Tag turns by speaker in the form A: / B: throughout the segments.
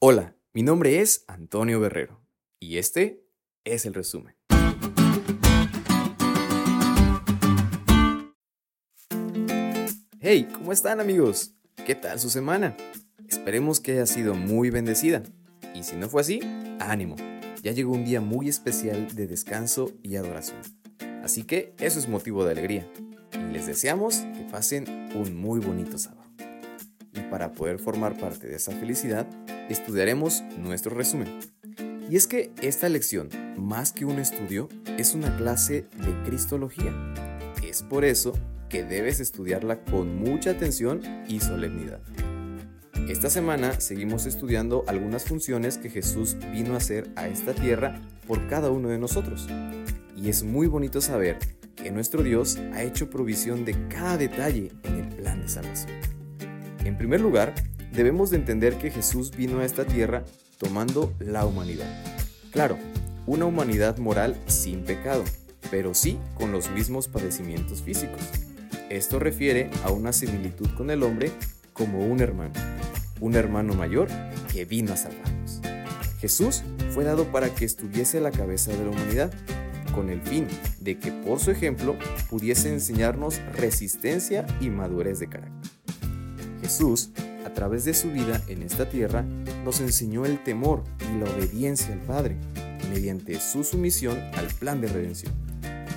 A: Hola, mi nombre es Antonio Guerrero y este es el resumen. Hey, ¿cómo están amigos? ¿Qué tal su semana? Esperemos que haya sido muy bendecida. Y si no fue así, ánimo. Ya llegó un día muy especial de descanso y adoración. Así que eso es motivo de alegría. Y les deseamos que pasen un muy bonito sábado. Y para poder formar parte de esa felicidad, estudiaremos nuestro resumen. Y es que esta lección, más que un estudio, es una clase de Cristología. Es por eso que debes estudiarla con mucha atención y solemnidad. Esta semana seguimos estudiando algunas funciones que Jesús vino a hacer a esta tierra por cada uno de nosotros. Y es muy bonito saber que nuestro Dios ha hecho provisión de cada detalle en el plan de salvación. En primer lugar, debemos de entender que Jesús vino a esta tierra tomando la humanidad. Claro, una humanidad moral sin pecado, pero sí con los mismos padecimientos físicos. Esto refiere a una similitud con el hombre como un hermano un hermano mayor que vino a salvarnos. Jesús fue dado para que estuviese a la cabeza de la humanidad, con el fin de que por su ejemplo pudiese enseñarnos resistencia y madurez de carácter. Jesús, a través de su vida en esta tierra, nos enseñó el temor y la obediencia al Padre, mediante su sumisión al plan de redención,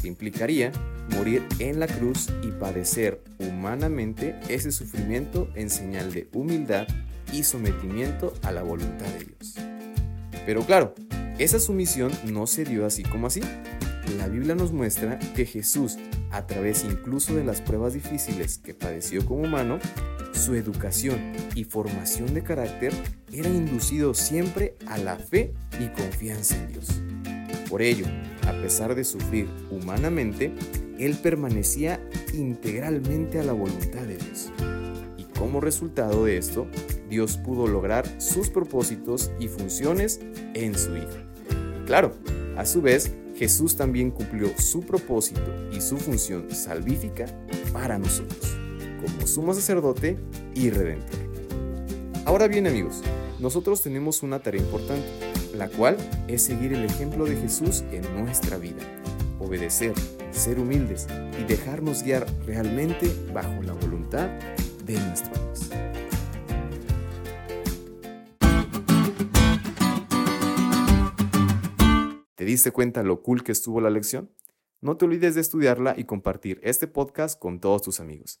A: que implicaría morir en la cruz y padecer humanamente ese sufrimiento en señal de humildad y sometimiento a la voluntad de Dios. Pero claro, esa sumisión no se dio así como así. La Biblia nos muestra que Jesús, a través incluso de las pruebas difíciles que padeció como humano, su educación y formación de carácter era inducido siempre a la fe y confianza en Dios. Por ello, a pesar de sufrir humanamente, él permanecía integralmente a la voluntad de Dios. Y como resultado de esto, Dios pudo lograr sus propósitos y funciones en su Hijo. claro, a su vez, Jesús también cumplió su propósito y su función salvífica para nosotros, como sumo sacerdote y redentor. Ahora bien amigos, nosotros tenemos una tarea importante, la cual es seguir el ejemplo de Jesús en nuestra vida, obedecer, ser humildes y dejarnos guiar realmente bajo la voluntad de nuestro Dios. ¿Te diste cuenta lo cool que estuvo la lección? No te olvides de estudiarla y compartir este podcast con todos tus amigos.